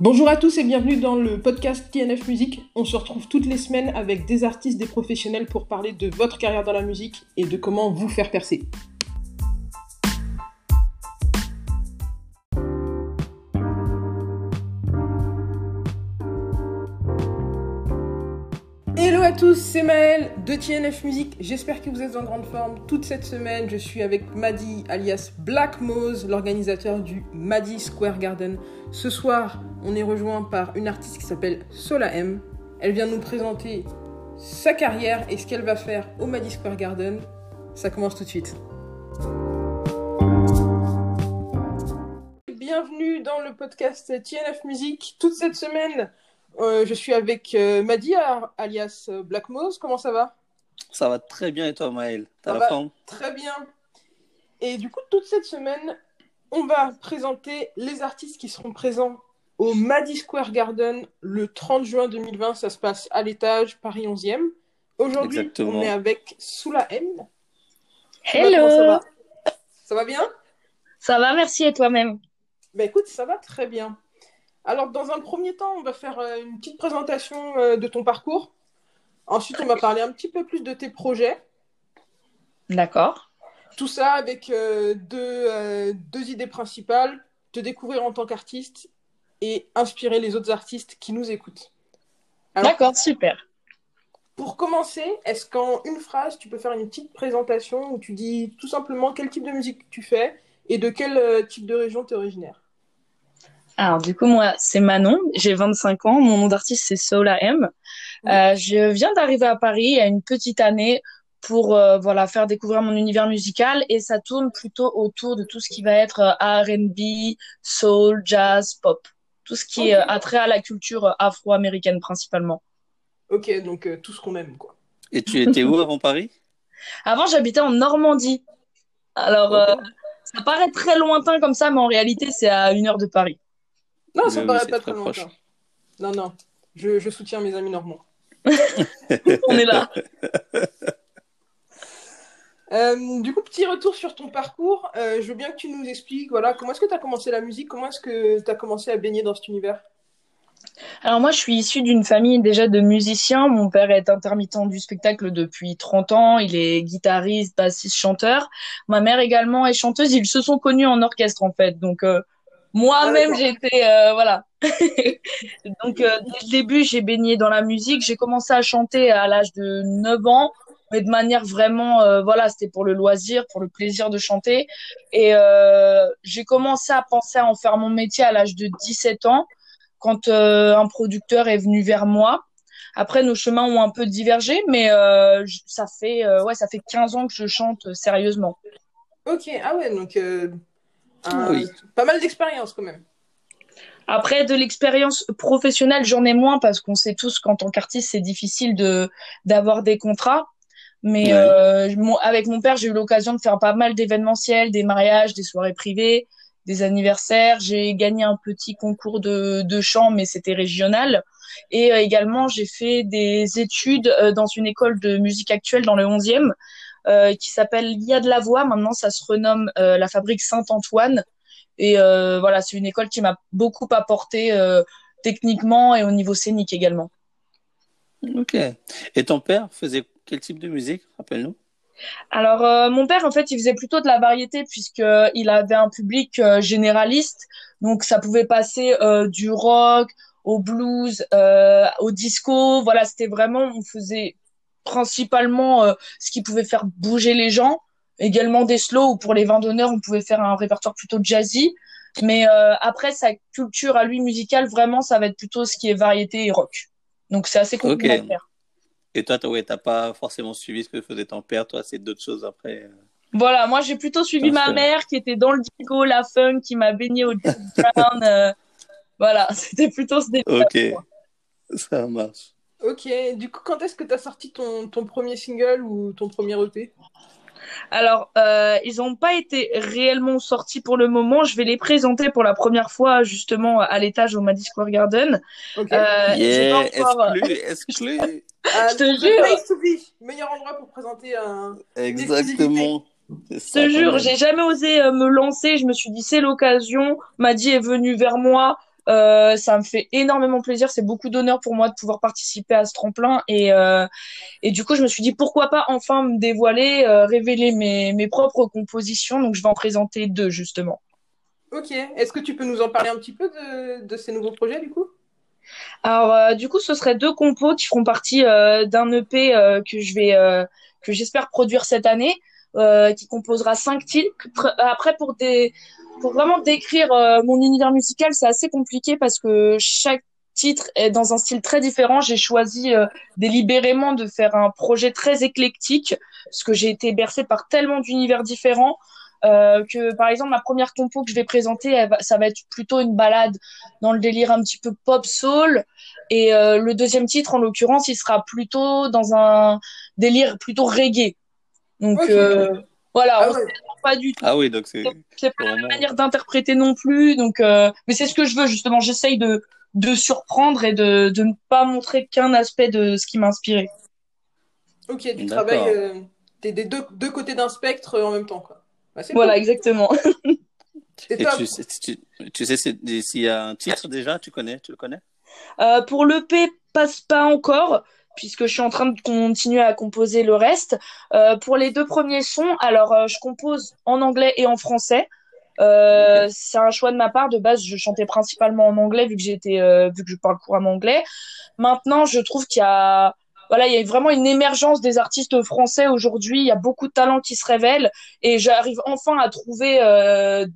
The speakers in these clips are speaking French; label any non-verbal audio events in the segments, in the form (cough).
Bonjour à tous et bienvenue dans le podcast TNF Musique. On se retrouve toutes les semaines avec des artistes, des professionnels pour parler de votre carrière dans la musique et de comment vous faire percer. Hello à tous, c'est Maël de TNF Musique. J'espère que vous êtes en grande forme. Toute cette semaine, je suis avec Maddy alias Black Mose, l'organisateur du Maddy Square Garden. Ce soir, on est rejoint par une artiste qui s'appelle Sola M. Elle vient nous présenter sa carrière et ce qu'elle va faire au Maddy Square Garden. Ça commence tout de suite. Bienvenue dans le podcast TNF Musique. Toute cette semaine, euh, je suis avec euh, Maddy, alias euh, Black Mose. Comment ça va? Ça va très bien et toi, Maël? T'as la forme? Très bien. Et du coup, toute cette semaine, on va présenter les artistes qui seront présents au Maddy Square Garden le 30 juin 2020. Ça se passe à l'étage, Paris 11e. Aujourd'hui, on est avec Soula M. Hello ça, va? Ça va bien? Ça va, merci et toi-même? Bah écoute, ça va très bien. Alors, dans un premier temps, on va faire euh, une petite présentation euh, de ton parcours. Ensuite, on va parler un petit peu plus de tes projets. D'accord. Tout ça avec euh, deux, deux, idées principales te découvrir en tant qu'artiste et inspirer les autres artistes qui nous écoutent. D'accord, super. Pour commencer, est-ce qu'en une phrase, tu peux faire une petite présentation où tu dis tout simplement quel type de musique tu fais et de quel type de région tu es originaire? Alors du coup moi c'est Manon, j'ai 25 ans, mon nom d'artiste c'est Sola M. Euh, je viens d'arriver à Paris il y a une petite année pour euh, voilà faire découvrir mon univers musical et ça tourne plutôt autour de tout ce qui va être euh, R&B, soul, jazz, pop, tout ce qui est attrait à la culture afro-américaine principalement. Ok donc tout ce qu'on aime quoi. Et tu étais où avant Paris? (laughs) Avant j'habitais en Normandie. Alors ça paraît très lointain comme ça mais en réalité c'est à une heure de Paris. Non, ça paraît pas très, longtemps. Non, non, je, je, soutiens mes amis normands. (laughs) (laughs) On est là. Euh, du coup, petit retour sur ton parcours. Euh, je veux bien que tu nous expliques voilà, comment est-ce que tu as commencé la musique, comment est-ce que tu as commencé à baigner dans cet univers? Alors moi, je suis issue d'une famille déjà de musiciens. Mon père est intermittent du spectacle depuis 30 ans. Il est guitariste, bassiste, chanteur. Ma mère également est chanteuse. Ils se sont connus en orchestre en fait. Donc euh, moi-même, ah, j'étais euh, voilà. (laughs) Donc euh, dès le début, j'ai baigné dans la musique. J'ai commencé à chanter à l'âge de 9 ans, mais de manière vraiment euh, voilà, c'était pour le loisir, pour le plaisir de chanter. Et j'ai commencé à penser à en faire mon métier à l'âge de 17 ans, quand un producteur est venu vers moi. Après, nos chemins ont un peu divergé, mais ça fait ouais, ça fait 15 ans que je chante sérieusement. Ok, ah ouais, donc ah oui. Pas mal d'expérience quand même. Après, de l'expérience professionnelle, j'en ai moins parce qu'on sait tous qu'en tant qu'artiste, c'est difficile de d'avoir des contrats. Mais euh, avec mon père, j'ai eu l'occasion de faire pas mal d'événementiels, des mariages, des soirées privées, des anniversaires. J'ai gagné un petit concours de, de chant, mais c'était régional. Et euh, également, j'ai fait des études euh, dans une école de musique actuelle dans le 11e euh, qui s'appelle L'IA de la voix. Maintenant, ça se renomme la fabrique Saint-Antoine. Et voilà, c'est une école qui m'a beaucoup apporté techniquement et au niveau scénique également. Ok. Et ton père faisait quel type de musique Rappelle-nous? Alors mon père en fait il faisait plutôt de la variété puisqu'il avait un public généraliste donc ça pouvait passer du rock au blues au disco voilà c'était vraiment on faisait principalement euh, ce qui pouvait faire bouger les gens. Également des slow, ou pour les vins d'honneur, on pouvait faire un répertoire plutôt jazzy. Mais euh, après, sa culture à lui musicale, vraiment, ça va être plutôt ce qui est variété et rock. Donc c'est assez complémentaire. Et toi, tu n'as pas forcément suivi ce que faisait ton père, toi, c'est d'autres choses après. Euh. Voilà, moi j'ai plutôt suivi ma mère qui était dans le disco, la funk, qui m'a baigné au (laughs) brown. voilà, (laughs) c'était plutôt ce délire. Ok, ça marche. Ok, du coup, quand est-ce que tu as sorti ton, ton, premier single ou ton premier EP alors, euh, ils n'ont pas été réellement sortis pour le moment. Je vais les présenter pour la première fois justement à l'étage au Madison Square Garden. Ok. Euh, yeah, encore... (laughs) exclu, euh, Je te jure. meilleur endroit pour présenter un. Exactement. Je te jure, j'ai jamais osé euh, me lancer. Je me suis dit c'est l'occasion. Maddy est venu vers moi. Euh, ça me fait énormément plaisir. C'est beaucoup d'honneur pour moi de pouvoir participer à ce tremplin. Et, euh, et du coup, je me suis dit pourquoi pas enfin me dévoiler, euh, révéler mes, mes propres compositions. Donc, je vais en présenter deux justement. Ok. Est-ce que tu peux nous en parler un petit peu de, de ces nouveaux projets du coup? Alors, du coup, ce seraient deux compos qui feront partie d'un EP que je vais que j'espère produire cette année. Qui composera cinq titres. Après, pour des, pour vraiment décrire euh, mon univers musical, c'est assez compliqué parce que chaque titre est dans un style très différent. J'ai choisi euh, délibérément de faire un projet très éclectique parce que j'ai été bercée par tellement d'univers différents. Euh, que par exemple ma première compo que je vais présenter va, ça va être plutôt une balade dans le délire un petit peu pop soul et euh, le deuxième titre en l'occurrence il sera plutôt dans un délire plutôt reggae donc euh, voilà, Ah on ouais. Pas du tout. Ah oui, donc c'est C'est pas la vraiment- manière d'interpréter non plus. Donc, euh, mais c'est ce que je veux justement. J'essaye de de surprendre et de de ne pas montrer qu'un aspect de ce qui m'a inspiré. Ok, tu travailles euh, t'es des deux, deux côtés d'un spectre euh, en même temps quoi. Bah, Voilà, cool. exactement. (laughs) Et tu sais, tu, tu sais s'il y a un titre déjà, tu connais, tu le connais? Euh, pour l'EP, passe pas encore, puisque je suis en train de continuer à composer le reste. Euh, pour les deux premiers sons, alors euh, je compose en anglais et en français. Euh. C'est un choix de ma part. De base, je chantais principalement en anglais vu que j'étais, euh, vu que je parle couramment anglais. Maintenant, je trouve qu'il y a, voilà, il y a vraiment une émergence des artistes français aujourd'hui. Il y a beaucoup de talents qui se révèlent et j'arrive enfin à trouver euh,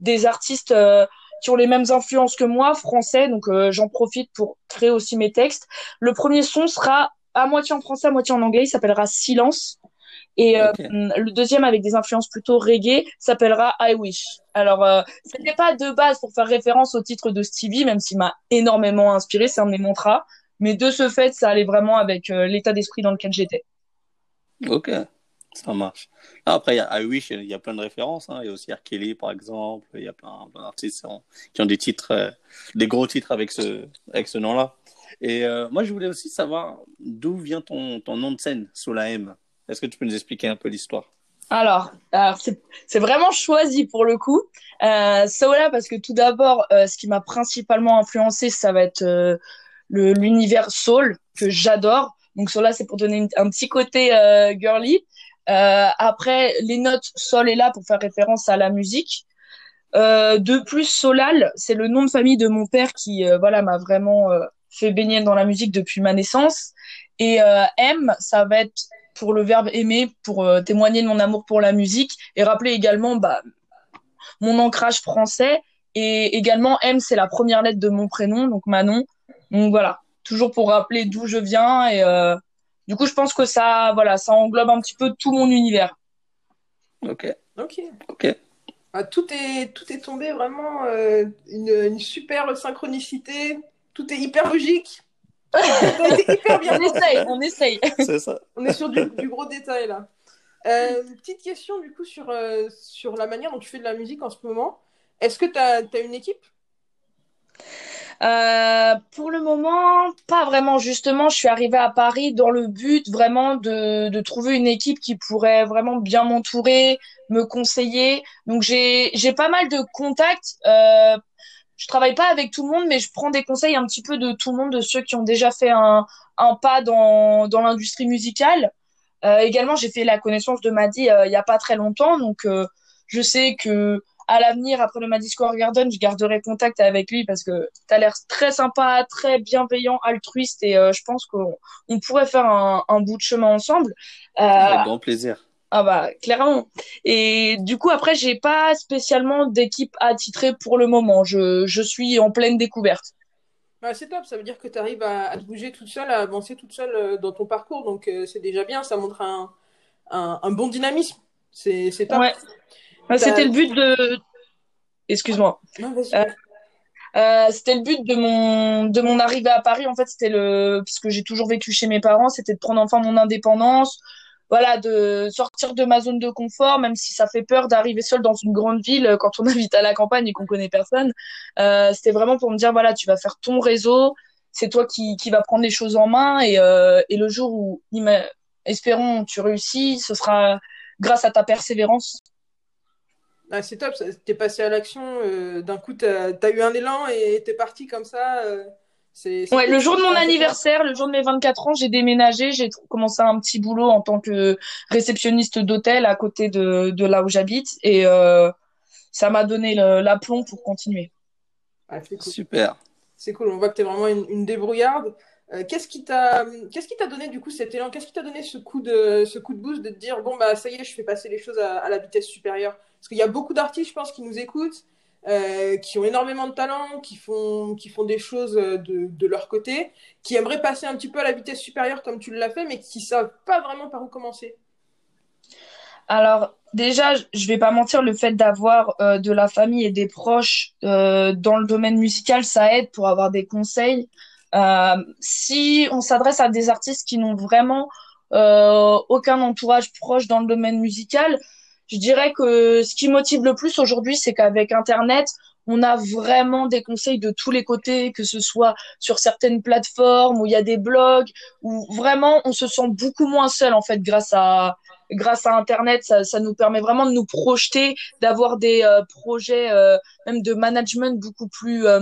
des artistes euh, qui ont les mêmes influences que moi, français. Donc euh, j'en profite pour créer aussi mes textes. Le premier son sera à moitié en français, à moitié en anglais. Il s'appellera Silence. Et euh, le deuxième, avec des influences plutôt reggae, s'appellera I Wish. Alors, euh, c'était pas de base pour faire référence au titre de Stevie, même s'il m'a énormément inspiré, c'est un de mes mantras. Mais de ce fait, ça allait vraiment avec euh, l'état d'esprit dans lequel j'étais. Ok, ça marche. Après, I Wish, il y a plein de références. hein. Il y a aussi R. Kelly, par exemple. Il y a plein, d'artistes qui ont- des titres, euh, des gros titres avec ce, avec ce nom-là. Et euh, moi, je voulais aussi savoir d'où vient ton, ton nom de scène, sous la M. Est-ce que tu peux nous expliquer un peu l'histoire? Alors, c'est vraiment choisi pour le coup. Euh, Sola parce que tout d'abord, euh, ce qui m'a principalement influencé, ça va être l'univers soul que j'adore. Donc Sola, c'est pour donner un petit côté girly. Euh, après, les notes sol est là pour faire référence à la musique. Euh, de plus, Solal, c'est le nom de famille de mon père qui, euh, voilà, m'a vraiment fait baigner dans la musique depuis ma naissance. Et M, ça va être pour le verbe aimer, pour témoigner de mon amour pour la musique et rappeler également bah, mon ancrage français. Et également, M, c'est la première lettre de mon prénom, donc Manon. Donc voilà, toujours pour rappeler d'où je viens. Et euh, du coup, je pense que ça, voilà, ça englobe un petit peu tout mon univers. Ok, Ok. ok. Ah, tout est tout est tombé vraiment euh, une, une super synchronicité. Tout est hyper logique. (laughs) Hyper bien On essaye, on essaye. (laughs) C'est ça. On est sur du, du gros détail là. Euh, petite question du coup sur, euh, sur la manière dont tu fais de la musique en ce moment. Est-ce que tu as, une équipe? Euh, pour le moment, pas vraiment. Justement, je suis arrivée à Paris dans le but vraiment de, trouver une équipe qui pourrait vraiment bien m'entourer, me conseiller. Donc j'ai j'ai pas mal de contacts. Euh, je travaille pas avec tout le monde, mais je prends des conseils un petit peu de tout le monde, de ceux qui ont déjà fait un, pas dans, dans l'industrie musicale. Euh, également, j'ai fait la connaissance de Madi euh, il y a pas très longtemps, donc euh, je sais que à l'avenir, après le Madison Square Garden, je garderai contact avec lui parce que tu as l'air très sympa, très bienveillant, altruiste et euh, je pense qu'on on pourrait faire un, un bout de chemin ensemble. Euh, Avec grand plaisir. ah bah clairement. Et du coup après j'ai pas spécialement d'équipe attitrée pour le moment. Je, je suis en pleine découverte. Bah, C'est top, ça veut dire que tu arrives à, à te bouger toute seule, à avancer toute seule euh, dans ton parcours. Donc euh, c'est déjà bien, ça montre un, un, un bon dynamisme. C'est c'est top. Ouais. Bah, C'était le but de excuse-moi. Euh, Euh, c'était le but de mon de mon arrivée à Paris. En fait c'était le puisque j'ai toujours vécu chez mes parents c'était de prendre enfin mon indépendance voilà de sortir de ma zone de confort même si ça fait peur d'arriver seul dans une grande ville euh, quand on (laughs) habite à la campagne et qu'on connaît personne. Euh, c'était vraiment pour me dire voilà tu vas faire ton réseau c'est toi qui qui va prendre les choses en main et et le jour où espérons tu réussis ce sera grâce à ta persévérance Ah, c'est top, t'es passé à l'action, euh, d'un coup t'as as eu un élan et t'es parti comme ça. Euh, c'est, ouais, le jour de mon anniversaire, le jour de mes 24 ans, j'ai déménagé, j'ai commencé un petit boulot en tant que réceptionniste d'hôtel à côté de, de là où j'habite et euh, ça m'a donné l'aplomb pour continuer. Ah, Super. C'est cool, on voit que t'es vraiment une, une débrouillarde. Euh, qu'est-ce qui t'a qu'est-ce qui t'a donné du coup cet élan? Qu'est-ce qui t'a donné ce coup de ce coup de boost de te dire bon bah ça y est, je fais passer les choses à, la vitesse supérieure? Parce qu'il y a beaucoup d'artistes, je pense, qui nous écoutent, euh, qui ont énormément de talent, qui font qui font des choses de, de leur côté, qui aimeraient passer un petit peu à la vitesse supérieure comme tu l'as fait, mais qui savent pas vraiment par où commencer. Alors déjà, je vais pas mentir, le fait d'avoir euh, de la famille et des proches euh, dans le domaine musical, ça aide pour avoir des conseils. Euh, si on s'adresse à des artistes qui n'ont vraiment euh, aucun entourage proche dans le domaine musical, je dirais que ce qui motive le plus aujourd'hui, c'est qu'avec Internet, on a vraiment des conseils de tous les côtés, que ce soit sur certaines plateformes où il y a des blogs, où vraiment on se sent beaucoup moins seul en fait grâce à grâce à Internet, ça, ça nous permet vraiment de nous projeter, d'avoir des euh, projets euh, même de management beaucoup plus euh,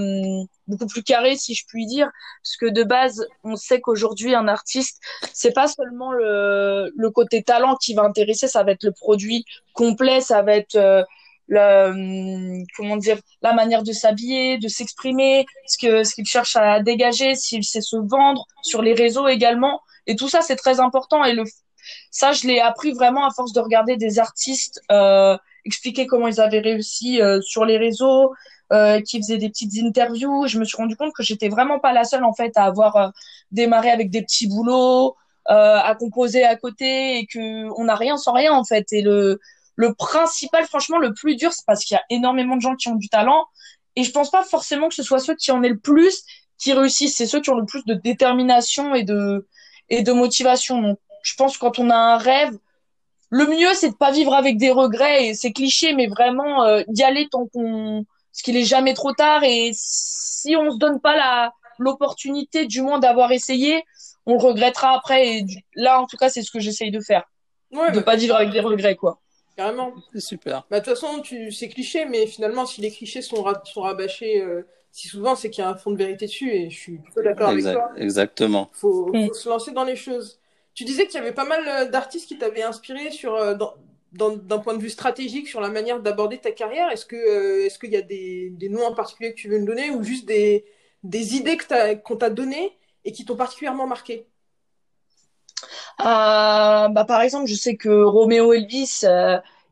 beaucoup plus carrés, si je puis dire, parce que de base, on sait qu'aujourd'hui un artiste, c'est pas seulement le, le côté talent qui va intéresser, ça va être le produit complet, ça va être le, comment dire la manière de s'habiller, de s'exprimer, ce que ce qu'il cherche à dégager, s'il sait se vendre sur les réseaux également. Et tout ça, c'est très important. Et le ça, je l'ai appris vraiment à force de regarder des artistes euh, expliquer comment ils avaient réussi euh, sur les réseaux, euh, qui faisaient des petites interviews. Je me suis rendu compte que j'étais vraiment pas la seule en fait à avoir euh, démarré avec des petits boulots, euh, à composer à côté et que on n'a rien sans rien en fait. Et le le principal, franchement, le plus dur, c'est parce qu'il y a énormément de gens qui ont du talent. Et je pense pas forcément que ce soit ceux qui en aient le plus qui réussissent. C'est ceux qui ont le plus de détermination et de et de motivation. Je pense que quand on a un rêve, le mieux c'est de pas vivre avec des regrets et c'est cliché, mais vraiment euh, d'y aller tant qu'on, ce qu'il est jamais trop tard et si on se donne pas la l'opportunité du moins d'avoir essayé, on le regrettera après. Et là, en tout cas, c'est ce que j'essaye de faire, ouais, de bah, pas vivre avec des regrets, quoi. Carrément. C'est super. Bah, de toute façon, tu... c'est cliché, mais finalement, si les clichés sont, sont rabâchés euh, si souvent, c'est qu'il y a un fond de vérité dessus, et je suis plutôt d'accord avec toi. Exactement. Faut, mm. faut se lancer dans les choses. Tu disais qu'il y avait pas mal euh, d'artistes qui t'avaient inspiré sur, euh, d'un point de vue stratégique sur la manière d'aborder ta carrière. Est-ce que euh, est-ce qu'il y a des, des, noms en particulier que tu veux me donner ou juste des, des idées qu'on t'a données et qui t'ont particulièrement marqué? Bah, Par exemple, je sais que Roméo Elvis,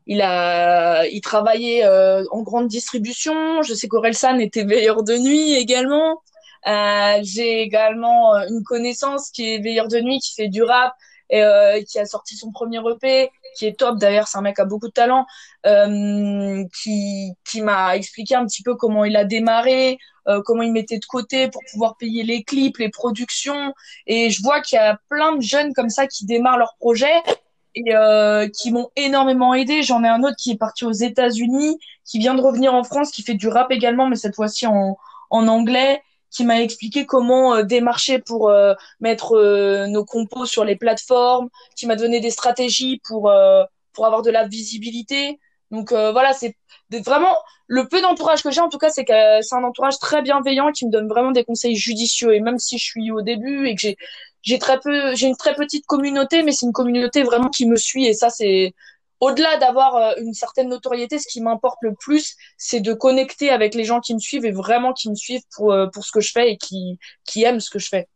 il, a, il travaillait en grande distribution. Je sais qu'Orelsan était veilleur de nuit également. Euh, j'ai également euh, une connaissance qui est veilleur de nuit, qui fait du rap et euh, qui a sorti son premier EP, qui est top d'ailleurs, c'est un mec a beaucoup de talent, euh, qui, qui m'a expliqué un petit peu comment il a démarré, euh, comment il mettait de côté pour pouvoir payer les clips, les productions. Et je vois qu'il y a plein de jeunes comme ça qui démarrent leur projet et euh, qui m'ont énormément aidé. J'en ai un autre qui est parti aux États-Unis, qui vient de revenir en France, qui fait du rap également, mais cette fois-ci en, en anglais qui m'a expliqué comment euh, démarcher pour euh, mettre euh, nos compos sur les plateformes, qui m'a donné des stratégies pour pour avoir de la visibilité. Donc voilà, c'est vraiment le peu d'entourage que j'ai en tout cas, c'est que c'est un entourage très bienveillant qui me donne vraiment des conseils judicieux. Et même si je suis au début et que j'ai j'ai très peu, j'ai une très petite communauté, mais c'est une communauté vraiment qui me suit et ça c'est au-delà d'avoir euh, une certaine notoriété, ce qui m'importe le plus, c'est de connecter avec les gens qui me suivent et vraiment qui me suivent pour, euh, pour ce que je fais et qui, qui aiment ce que je fais.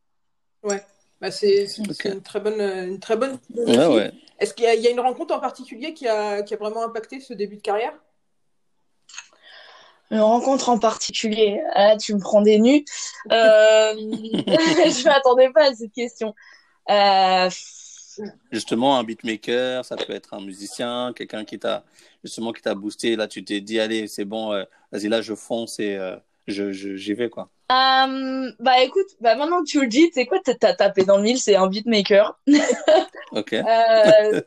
Ouais, bah c'est une très bonne, une très bonne. Ouais, Est-ce qu'il y, y, a une rencontre en particulier qui a, qui a vraiment impacté ce début de carrière? Une rencontre en particulier. Ah, tu me prends des nus. Euh... (laughs) je m'attendais pas à cette question. Euh... Justement, un beatmaker, ça peut être un musicien, quelqu'un qui t'a justement qui t'a boosté. Là, tu t'es dit, allez, c'est bon, euh, vas-y, là, je fonce et euh, je, j'y vais, quoi. Euh, bah écoute, bah maintenant que tu le dis, c'est quoi, t'as tapé dans le mille, c'est un beatmaker. (laughs) ok.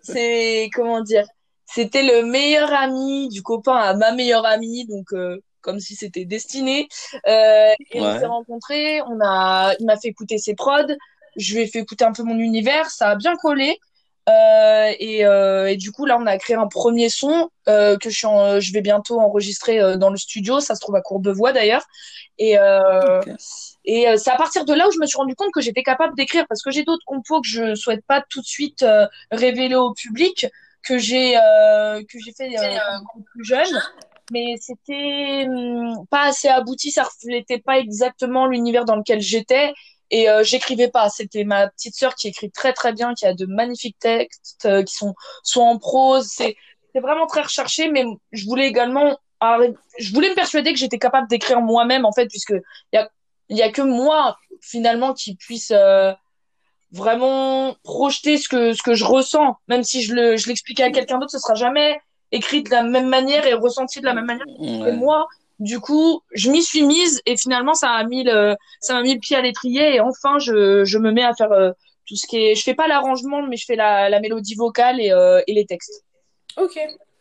c'est, comment dire, c'était le meilleur ami du copain à ma meilleure amie, donc comme si c'était destiné. et on s'est rencontrés, on a, il m'a fait écouter ses prods je lui ai fait écouter un peu mon univers, ça a bien collé. Euh, et, euh, et, du coup, là, on a créé un premier son euh, que je, suis en, je vais bientôt enregistrer euh, dans le studio. Ça se trouve à Courbevoie d'ailleurs. Et, euh, okay. et c'est à partir de là où je me suis rendu compte que j'étais capable d'écrire parce que j'ai d'autres compos que je souhaite pas tout de suite révéler au public que j'ai que j'ai fait plus jeune. Mais c'était hum, pas assez abouti, ça reflétait pas exactement l'univers dans lequel j'étais et euh, j'écrivais pas. C'était ma petite sœur qui écrit très très bien qui a de magnifiques textes euh, qui sont soit en prose. C'est c'est vraiment très recherché mais je voulais également je voulais me persuader que j'étais capable d'écrire moi-même en fait puisque il y a il y a que moi finalement qui puisse euh, vraiment projeter ce que ce que je ressens. Même si je le je l'expliquais à quelqu'un d'autre ce sera jamais écrit de la même manière et ressenti de la même manière que moi du coup, je m'y suis mise et finalement, ça a mis le, ça m'a mis le pied à l'étrier et enfin, je, je me mets à faire euh, tout ce qui est. Je fais pas l'arrangement, mais je fais la, la mélodie vocale et, euh, et les textes. Ok.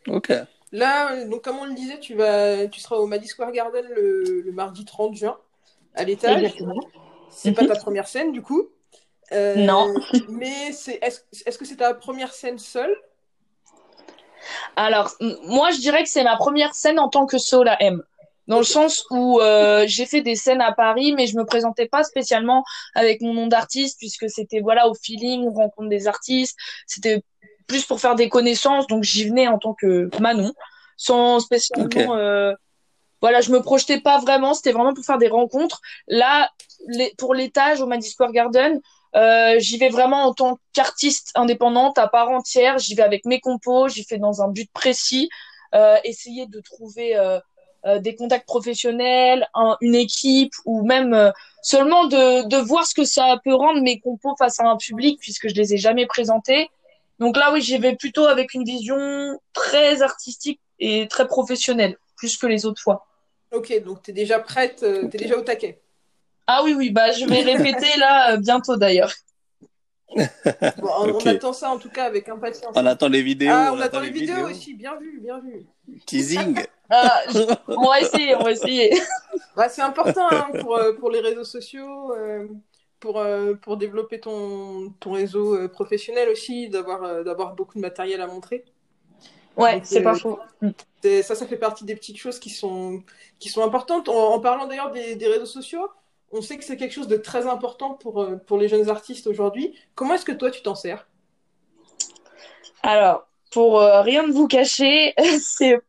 Ok. Là, donc comme on le disait, tu vas, tu seras au Madison Square Garden le, le mardi 30 juin à l'étage. Exactement. C'est pas ta première scène du coup. Euh, non. (laughs) Mais c'est, est-ce, est-ce que c'est ta première scène seule? Alors, moi, je dirais que c'est ma première scène en tant que Sola M dans le sens où euh, j'ai fait des scènes à Paris, mais je me présentais pas spécialement avec mon nom d'artiste puisque c'était voilà au feeling, on rencontre des artistes, c'était plus pour faire des connaissances, donc j'y venais en tant que Manon, sans spécialement Ok. euh, voilà, je me projetais pas vraiment, c'était vraiment pour faire des rencontres. Là, les, pour l'étage au Madison Square Garden, euh, j'y vais vraiment en tant qu'artiste indépendante à part entière. J'y vais avec mes compos, j'y fais dans un but précis, euh, essayer de trouver euh, euh, des contacts professionnels, un- une équipe ou même euh, seulement de, de voir ce que ça peut rendre mes compos face à un public puisque je les ai jamais présentés. Donc là, oui, j'y vais plutôt avec une vision très artistique et très professionnelle, plus que les autres fois. Ok, donc tu es déjà prête, tu es déjà au taquet. Ah oui, oui, bah je vais (laughs) répéter là euh, bientôt d'ailleurs. (laughs) Bon, on attend ça en tout cas avec impatience. On attend les vidéos. ah, on, attend les vidéos, aussi, bien vu, bien vu. Teasing. (laughs) Ah, je- on va essayer, on va essayer. Ouais, c'est important hein, pour, euh, pour les réseaux sociaux, euh, pour, euh, pour développer ton, ton réseau euh, professionnel aussi, d'avoir euh, d'avoir beaucoup de matériel à montrer. Ouais, c'est euh, pas faux. Ça, ça fait partie des petites choses qui sont, qui sont importantes. En, en parlant d'ailleurs des, des réseaux sociaux, on sait que c'est quelque chose de très important pour, euh, pour les jeunes artistes aujourd'hui. Comment est-ce que toi, tu t'en sers? Alors, pour euh, rien de vous cacher, (laughs) c'est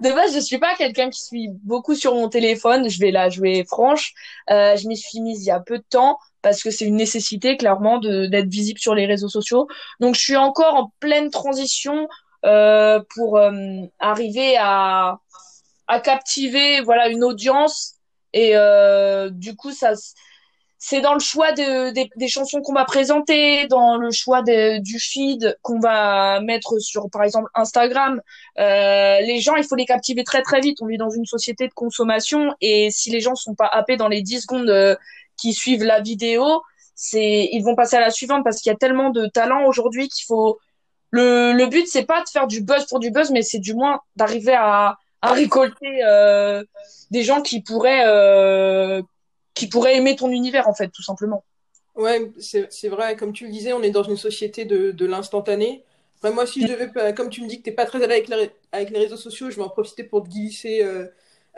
de base, je suis pas quelqu'un qui suis beaucoup sur mon téléphone. Je vais la jouer franche. Euh, je m'y suis mise il y a peu de temps parce que c'est une nécessité clairement d'être visible sur les réseaux sociaux. Donc, je suis encore en pleine transition euh, pour euh, arriver à à captiver voilà une audience et du coup ça c'est dans le choix de, des, des chansons qu'on va présenter, dans le choix de, du feed qu'on va mettre sur, par exemple, Instagram. Euh, les gens, il faut les captiver très très vite. On vit dans une société de consommation et si les gens sont pas happés dans les 10 secondes euh, qui suivent la vidéo, c'est ils vont passer à la suivante parce qu'il y a tellement de talent aujourd'hui qu'il faut. Le, le but c'est pas de faire du buzz pour du buzz, mais c'est du moins d'arriver à, à récolter euh, des gens qui pourraient euh, qui pourraient aimer ton univers en fait tout simplement. Ouais, c'est vrai, comme tu le disais, on est dans une société de, de l'instantané. Après, moi, si je devais, pas- comme tu me dis que t'es pas très à l'aise avec, les- avec les réseaux sociaux, je vais en profiter pour te glisser euh,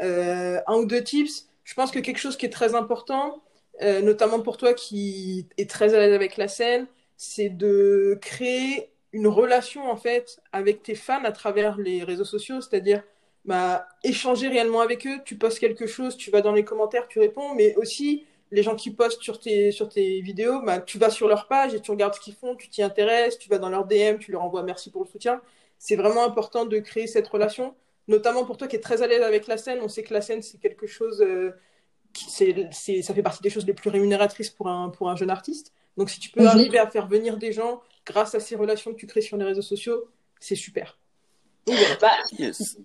euh, un ou deux tips. Je pense que quelque chose qui est très important, euh, notamment pour toi qui est très à l'aise avec la scène, c'est de créer une relation en fait avec tes fans à travers les réseaux sociaux, c'est-à-dire bah, échanger réellement avec eux. Tu postes quelque chose, tu vas dans les commentaires, tu réponds, mais aussi les gens qui postent sur tes, sur tes vidéos, bah, tu vas sur leur page et tu regardes ce qu'ils font, tu t'y intéresses, tu vas dans leur DM, tu leur envoies merci pour le soutien. C'est vraiment important de créer cette relation, notamment pour toi qui es très à l'aise avec la scène. On sait que la scène, c'est quelque chose, euh, qui, ça fait partie des choses les plus rémunératrices pour un, pour un jeune artiste. Donc si tu peux Mhm. arriver à faire venir des gens grâce à ces relations que tu crées sur les réseaux sociaux, c'est super. Donc voilà. Bah, Yes.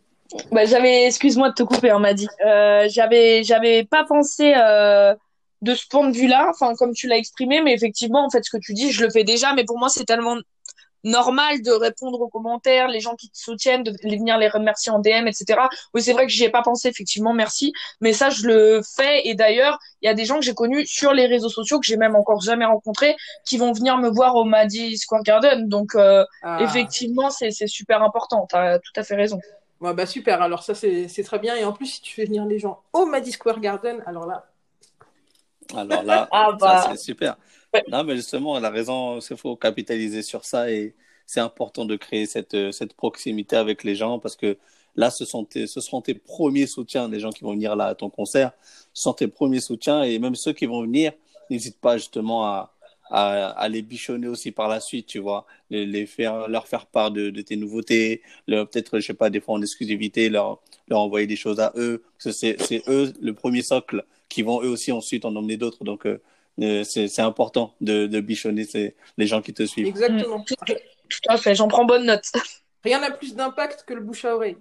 Bah j'avais excuse-moi de te couper on m'a dit. Euh, j'avais j'avais pas pensé euh, de ce point de vue-là, enfin comme tu l'as exprimé, mais effectivement en fait ce que tu dis je le fais déjà, mais pour moi c'est tellement normal de répondre aux commentaires, les gens qui te soutiennent, de venir les remercier en DM, etc. Oui, c'est vrai que j'y ai pas pensé, effectivement, merci. Mais ça, je le fais. Et d'ailleurs, il y a des gens que j'ai connus sur les réseaux sociaux, que j'ai même encore jamais rencontrés, qui vont venir me voir au Maddy Square Garden. Donc, euh, ah. effectivement, c'est super important. Tu as tout à fait raison. Ouais, bah super, alors ça c'est très bien. Et en plus, si tu fais venir les gens au Maddy Square Garden, alors là. Alors là, (laughs) ah bah. c'est super. Non, mais justement, elle a raison, il faut capitaliser sur ça et c'est important de créer cette, cette proximité avec les gens parce que là, ce, sont tes, ce seront tes premiers soutiens, les gens qui vont venir là à ton concert, ce sont tes premiers soutiens et même ceux qui vont venir, n'hésite pas justement à, à, à, les bichonner aussi par la suite, tu vois, les, les faire, leur faire part de, de tes nouveautés, peut-être, je sais pas, des fois en exclusivité, leur, leur envoyer des choses à eux, parce que c'est eux le premier socle qui vont eux aussi ensuite en emmener d'autres. Donc, euh, euh, c'est important de, de bichonner les gens qui te suivent. Exactement. Tout, à fait, j'en prends bonne note. (laughs) Rien n'a plus d'impact que le bouche à oreille.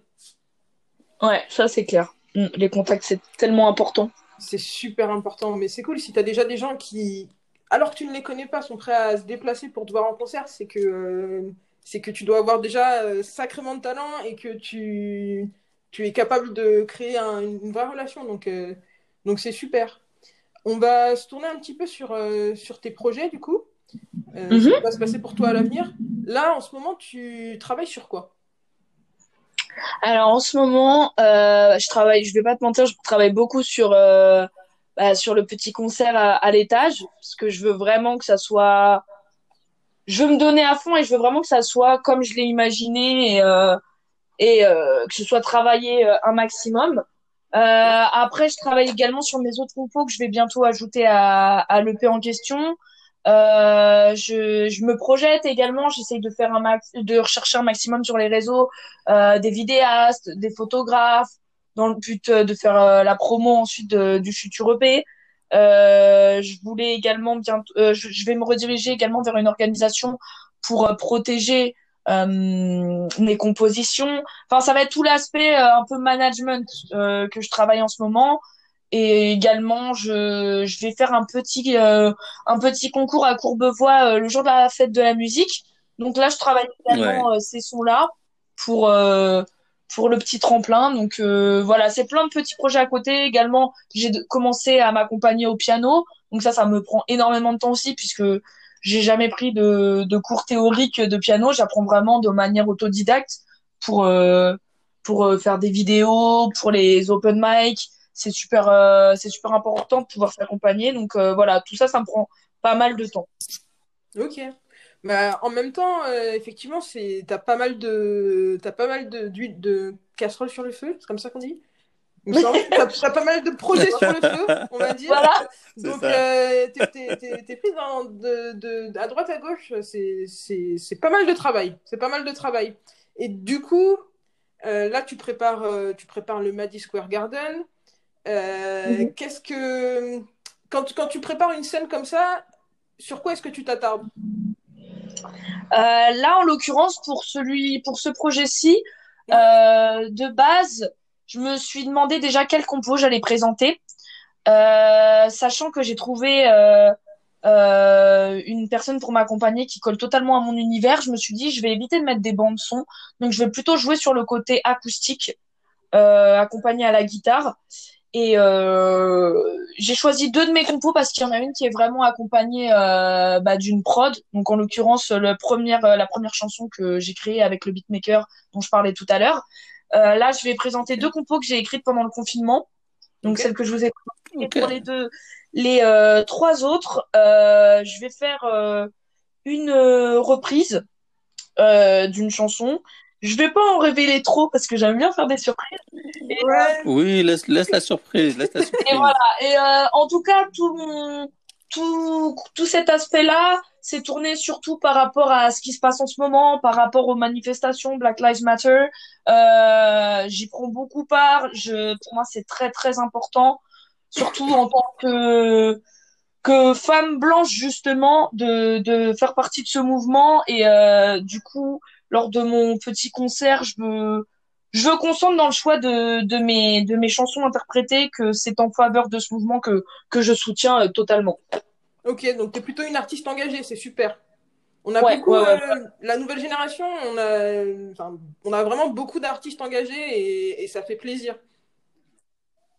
Ouais, ça c'est clair. Mm, les contacts, c'est tellement important. C'est super important, mais c'est cool si tu as déjà des gens qui, alors que tu ne les connais pas, sont prêts à se déplacer pour te voir en concert, c'est que, euh, c'est que tu dois avoir déjà euh, sacrément de talent et que tu, tu es capable de créer une vraie relation. Donc, donc c'est super. On va se tourner un petit peu sur, euh, sur tes projets, du coup. Euh, Ce qui va se passer pour toi à l'avenir. Là, en ce moment, tu travailles sur quoi? Alors, en ce moment, euh, je travaille, je vais pas te mentir, je travaille beaucoup sur, euh, bah, sur le petit concert à, l'étage, parce que je veux vraiment que ça soit. Je veux me donner à fond et je veux vraiment que ça soit comme je l'ai imaginé et, et que ce soit travaillé un maximum. Euh, après, je travaille également sur mes autres compos que je vais bientôt ajouter à, à l'EP en question. Euh, je, je, me projette également, j'essaye de faire un max, de rechercher un maximum sur les réseaux euh, des vidéastes, des photographes, dans le but de faire euh, la promo ensuite du futur EP. Euh, je voulais également bientôt, euh, je, je, vais me rediriger également vers une organisation pour protéger euh, mes compositions. Enfin, ça va être tout l'aspect euh, un peu management euh, que je travaille en ce moment. Et également, je, je vais faire un petit un petit concours à Courbevoie le jour de la fête de la musique. Donc là, je travaille également ces sons-là pour pour le petit tremplin. Donc voilà, c'est plein de petits projets à côté. Également, j'ai commencé à m'accompagner au piano. Donc ça, ça me prend énormément de temps aussi puisque j'ai jamais pris de, de cours théoriques de piano. J'apprends vraiment de manière autodidacte pour euh, pour euh, faire des vidéos, pour les open mic. C'est super euh, c'est super important de pouvoir s'accompagner. Donc voilà, tout ça, ça me prend pas mal de temps. Ok. Bah, en même temps, effectivement, c'est t'as pas mal de t'as pas mal de d'huile de casserole sur le feu, c'est comme ça qu'on dit? (laughs) Tu as, pas mal de projets sur le feu, on va dire. Voilà. Donc, euh, t'es pris dans, de, de, à droite à gauche. C'est pas mal de travail. C'est pas mal de travail. Et du coup, euh, là, tu prépares, euh, tu prépares le Maddy Square Garden. Euh, mhm. Qu'est-ce que. Quand, quand tu prépares une scène comme ça, sur quoi est-ce que tu t'attardes? Là, en l'occurrence, pour, ce projet-ci, de base, je me suis demandé déjà quel compo j'allais présenter, euh, sachant que j'ai trouvé euh, euh, une personne pour m'accompagner qui colle totalement à mon univers. Je me suis dit, je vais éviter de mettre des bandes son, donc je vais plutôt jouer sur le côté acoustique, accompagné à la guitare. Et j'ai choisi deux de mes compos parce qu'il y en a une qui est vraiment accompagnée bah, d'une prod. Donc en l'occurrence, le première, la première chanson que j'ai créée avec le beatmaker dont je parlais tout à l'heure. Euh, là, je vais présenter deux compos que j'ai écrites pendant le confinement. Donc, celles que je vous ai présentées. Pour les deux, les euh, trois autres, euh, je vais faire une reprise d'une chanson. Je vais pas en révéler trop parce que j'aime bien faire des surprises. Oui, laisse, laisse, la surprise, laisse la surprise. (laughs) Et voilà. Et en tout cas, tout mon, tout, tout cet aspect-là, c'est tourné surtout par rapport à ce qui se passe en ce moment, par rapport aux manifestations Black Lives Matter. Euh, J'y prends beaucoup part. Je, pour moi, c'est très très important, surtout en tant que que femme blanche justement de, de faire partie de ce mouvement et euh, du coup lors de mon petit concert je veux je veux qu'on sente dans le choix de, de mes de mes chansons interprétées que c'est en faveur de ce mouvement que que je soutiens euh, totalement Ok, donc tu es plutôt une artiste engagée, c'est super. On a beaucoup, euh, la nouvelle génération, on a, on a vraiment beaucoup d'artistes engagés et, ça fait plaisir.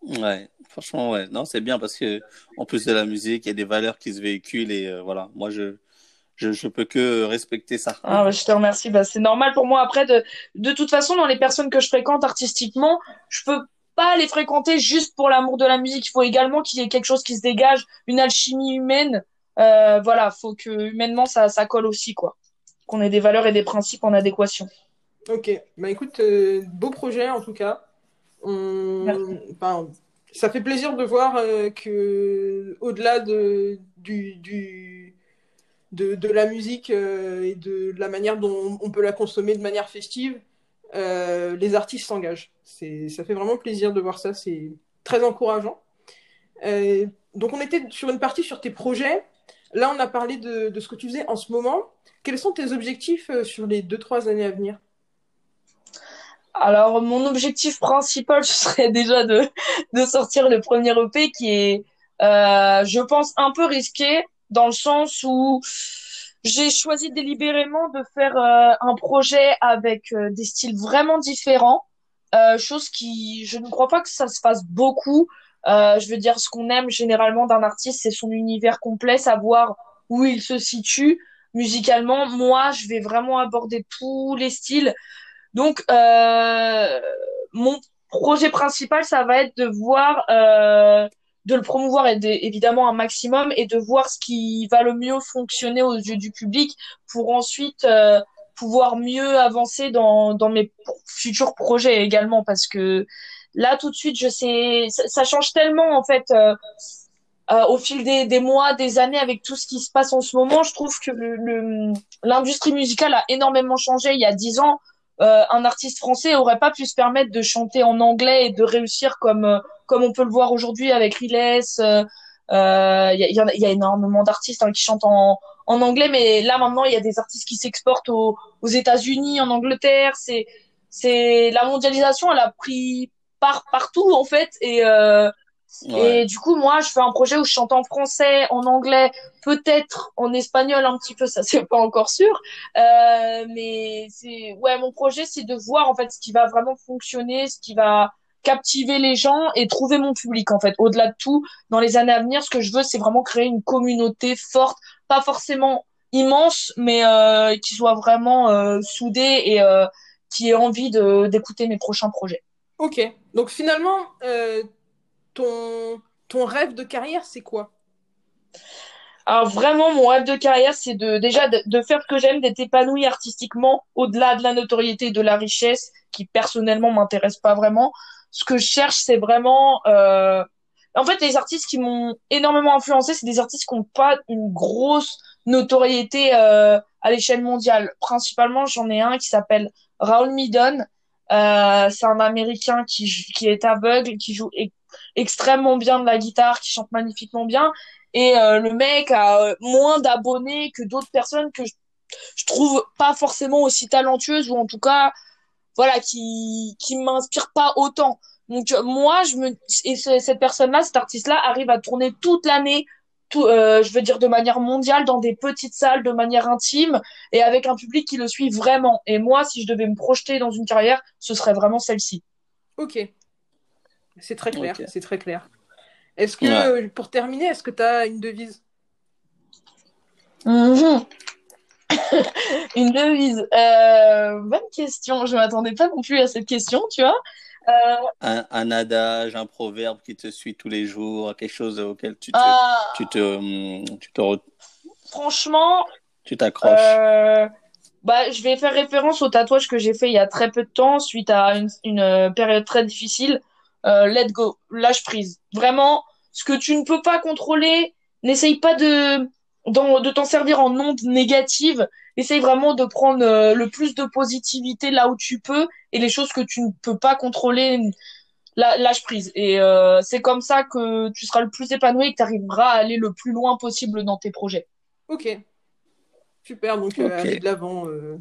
Ouais, franchement, ouais. Non, c'est bien parce que en plus de la musique, il y a des valeurs qui se véhiculent et euh, voilà. Moi, je, je, je, peux que respecter ça. Ah, je te remercie. Bah, c'est normal pour moi. Après, de, de toute façon, dans les personnes que je fréquente artistiquement, je peux pas les fréquenter juste pour l'amour de la musique. Il faut également qu'il y ait quelque chose qui se dégage, une alchimie humaine. Euh, voilà, faut que humainement ça, ça colle aussi, quoi. Qu'on ait des valeurs et des principes en adéquation. Ok, bah écoute, euh, beau projet en tout cas. Enfin, ça fait plaisir de voir euh, que au-delà de, du, du de, de, la musique euh, et de la manière dont on peut la consommer de manière festive, euh, les artistes s'engagent. Ça fait vraiment plaisir de voir ça, c'est très encourageant. Euh, donc on était sur une partie sur tes projets. Là, on a parlé de, de, ce que tu faisais en ce moment. Quels sont tes objectifs sur les 2-3 années à venir? Alors, mon objectif principal, (laughs) ce serait déjà de, de sortir le premier EP qui est, euh, je pense, un peu risqué dans le sens où j'ai choisi délibérément de faire euh, un projet avec euh, des styles vraiment différents, euh, chose qui, je ne crois pas que ça se fasse beaucoup. je veux dire, ce qu'on aime généralement d'un artiste, c'est son univers complet, savoir où il se situe musicalement. Moi, je vais vraiment aborder tous les styles. Donc, mon projet principal, ça va être de voir de le promouvoir et évidemment un maximum et de voir ce qui va le mieux fonctionner aux yeux du public pour ensuite euh, pouvoir mieux avancer dans, dans mes futurs projets également. Parce que là tout de suite je sais ça, change tellement en fait euh, euh, au fil des, des, mois des années avec tout ce qui se passe en ce moment. Je trouve que l'industrie le, musicale a énormément changé il y a dix ans euh, un artiste français aurait pas pu se permettre de chanter en anglais et de réussir comme euh, comme on peut le voir aujourd'hui avec Riles. Il euh, y, a, y, a, énormément d'artistes hein, qui chantent en, en anglais, mais là maintenant il y a des artistes qui s'exportent aux, aux États-Unis, en Angleterre. C'est c'est la mondialisation, elle a pris part partout en fait et euh, et du coup, moi, je fais un projet où je chante en français, en anglais, peut-être en espagnol un petit peu, ça (laughs) c'est pas encore sûr. Euh, mais c'est, ouais, mon projet, c'est de voir en fait ce qui va vraiment fonctionner, ce qui va captiver les gens et trouver mon public en fait. Au-delà de tout, dans les années à venir, ce que je veux, c'est vraiment créer une communauté forte, pas forcément immense, mais euh, qui soit vraiment euh, soudée et euh, qui ait envie de d'écouter mes prochains projets. Ok, donc finalement. Euh ton, ton rêve de carrière, c'est quoi? Alors vraiment, mon rêve de carrière, c'est de déjà de, faire ce que j'aime, d'être épanoui artistiquement, au-delà de la notoriété et de la richesse, qui personnellement m'intéresse pas vraiment. Ce que je cherche, c'est vraiment, euh... en fait, les artistes qui m'ont énormément influencé, c'est des artistes qui n'ont pas une grosse notoriété euh, à l'échelle mondiale. Principalement, j'en ai un qui s'appelle Raoul Midon. Euh, c'est un Américain qui, qui est aveugle, qui joue extrêmement bien de la guitare, qui chante magnifiquement bien. Et euh, le mec a euh, moins d'abonnés que d'autres personnes que je, trouve pas forcément aussi talentueuses ou en tout cas, voilà, qui qui m'inspire pas autant. Donc euh, moi, je me et cette personne-là, cet artiste-là, arrive à tourner toute l'année, tout, je veux dire de manière mondiale, dans des petites salles, de manière intime et avec un public qui le suit vraiment. Et moi, si je devais me projeter dans une carrière, ce serait vraiment celle-ci. Ok, c'est très clair, c'est très clair. Est-ce que, pour terminer, est-ce que tu as une devise? Mhm. (laughs) Une devise. Euh, bonne question. Je ne m'attendais pas non plus à cette question, tu vois. Euh, un, adage, un proverbe qui te suit tous les jours, quelque chose auquel tu te, ah. tu te, hum, tu te Franchement, tu t'accroches. Euh, bah, je vais faire référence au tatouage que j'ai fait il y a très peu de temps suite à une, une période très difficile euh, let go, lâche prise. Vraiment, ce que tu ne peux pas contrôler, n'essaye pas de de t'en servir en ondes négatives. Essaye vraiment de prendre euh, le plus de positivité là où tu peux et les choses que tu ne peux pas contrôler, lâche prise. Et euh, c'est comme ça que tu seras le plus épanoui et que tu arriveras à aller le plus loin possible dans tes projets. Ok. Super, donc euh, allez de l'avant. Euh,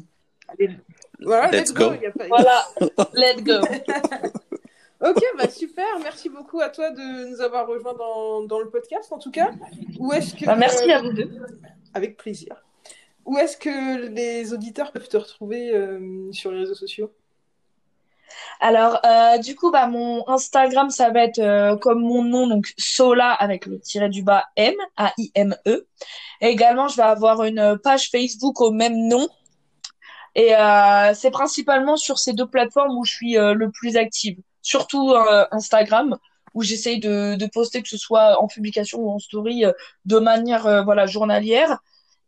voilà, let's, go. Voilà, let's go. (laughs) (laughs) Ok, bah super. Merci beaucoup à toi de nous avoir rejoints dans, dans le podcast, en tout cas. Où est-ce que bah, merci à vous deux. Avec plaisir. où est-ce que les auditeurs peuvent te retrouver sur les réseaux sociaux? Alors, euh, du coup, bah, mon Instagram, ça va être euh, comme mon nom, donc Sola avec le tiret du bas M, A-I-M-E. Et également, je vais avoir une page Facebook au même nom. Et euh, c'est principalement sur ces deux plateformes où je suis le plus active. Surtout Instagram, où j'essaye de, de poster que ce soit en publication ou en story de manière voilà journalière.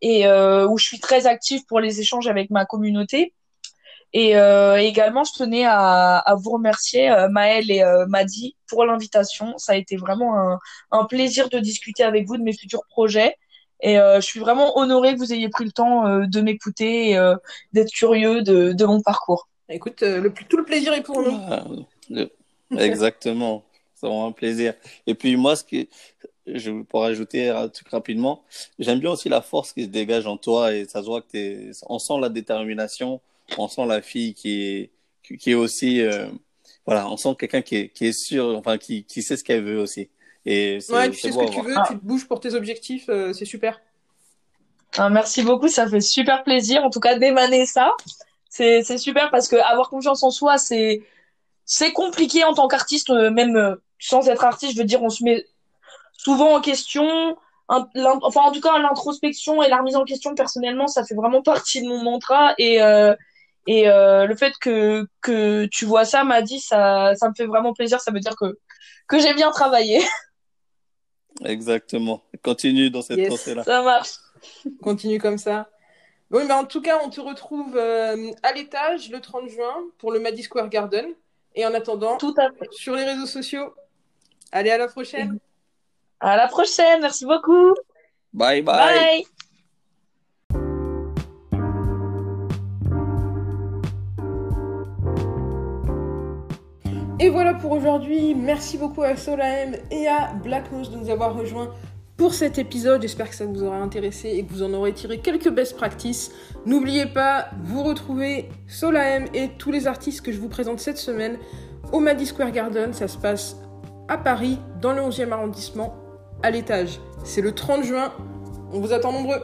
Et où je suis très active pour les échanges avec ma communauté. Et euh, également, je tenais à, à vous remercier, euh, Maëlle et euh, Madi, pour l'invitation. Ça a été vraiment un, un, plaisir de discuter avec vous de mes futurs projets. Et euh, je suis vraiment honorée que vous ayez pris le temps euh, de m'écouter et euh, d'être curieux de, de, mon parcours. Écoute, le, tout le plaisir est pour nous. (laughs) exactement. C'est vraiment un plaisir. Et puis moi, ce que je pourrais ajouter un truc rapidement, j'aime bien aussi la force qui se dégage en toi et ça se voit que t'es, on sent la détermination on sent la fille qui est qui est aussi euh, voilà on sent quelqu'un qui est qui est sûr enfin qui qui sait ce qu'elle veut aussi et ouais tu sais ce que tu veux tu te bouges pour tes objectifs euh, c'est super ah, merci beaucoup ça fait super plaisir en tout cas d'émaner ça c'est c'est super parce que avoir confiance en soi c'est c'est compliqué en tant qu'artiste euh, même sans être artiste je veux dire on se met souvent en question enfin en tout cas l'introspection et la remise en question personnellement ça fait vraiment partie de mon mantra et euh, et euh, le fait que, que tu vois ça, m'a dit, ça, ça me fait vraiment plaisir. Ça veut dire que, que j'ai bien travaillé. (laughs) Exactement. Continue dans cette pensée-là. Ça marche. Continue comme ça. Bon, ben, en tout cas, on te retrouve euh, à l'étage le 30 juin pour le Maddy Square Garden. Et en attendant, tout à fait. sur les réseaux sociaux. Allez, à la prochaine. À la prochaine. Merci beaucoup. Bye bye. Bye. Et voilà pour aujourd'hui. Merci beaucoup à Solaem et à Black Moose de nous avoir rejoints pour cet épisode. J'espère que ça vous aura intéressé et que vous en aurez tiré quelques best practices. N'oubliez pas, vous retrouvez Solaem et tous les artistes que je vous présente cette semaine au Maddy Square Garden. Ça se passe à Paris, dans le 11e arrondissement, à l'étage. C'est le 30 juin. On vous attend nombreux.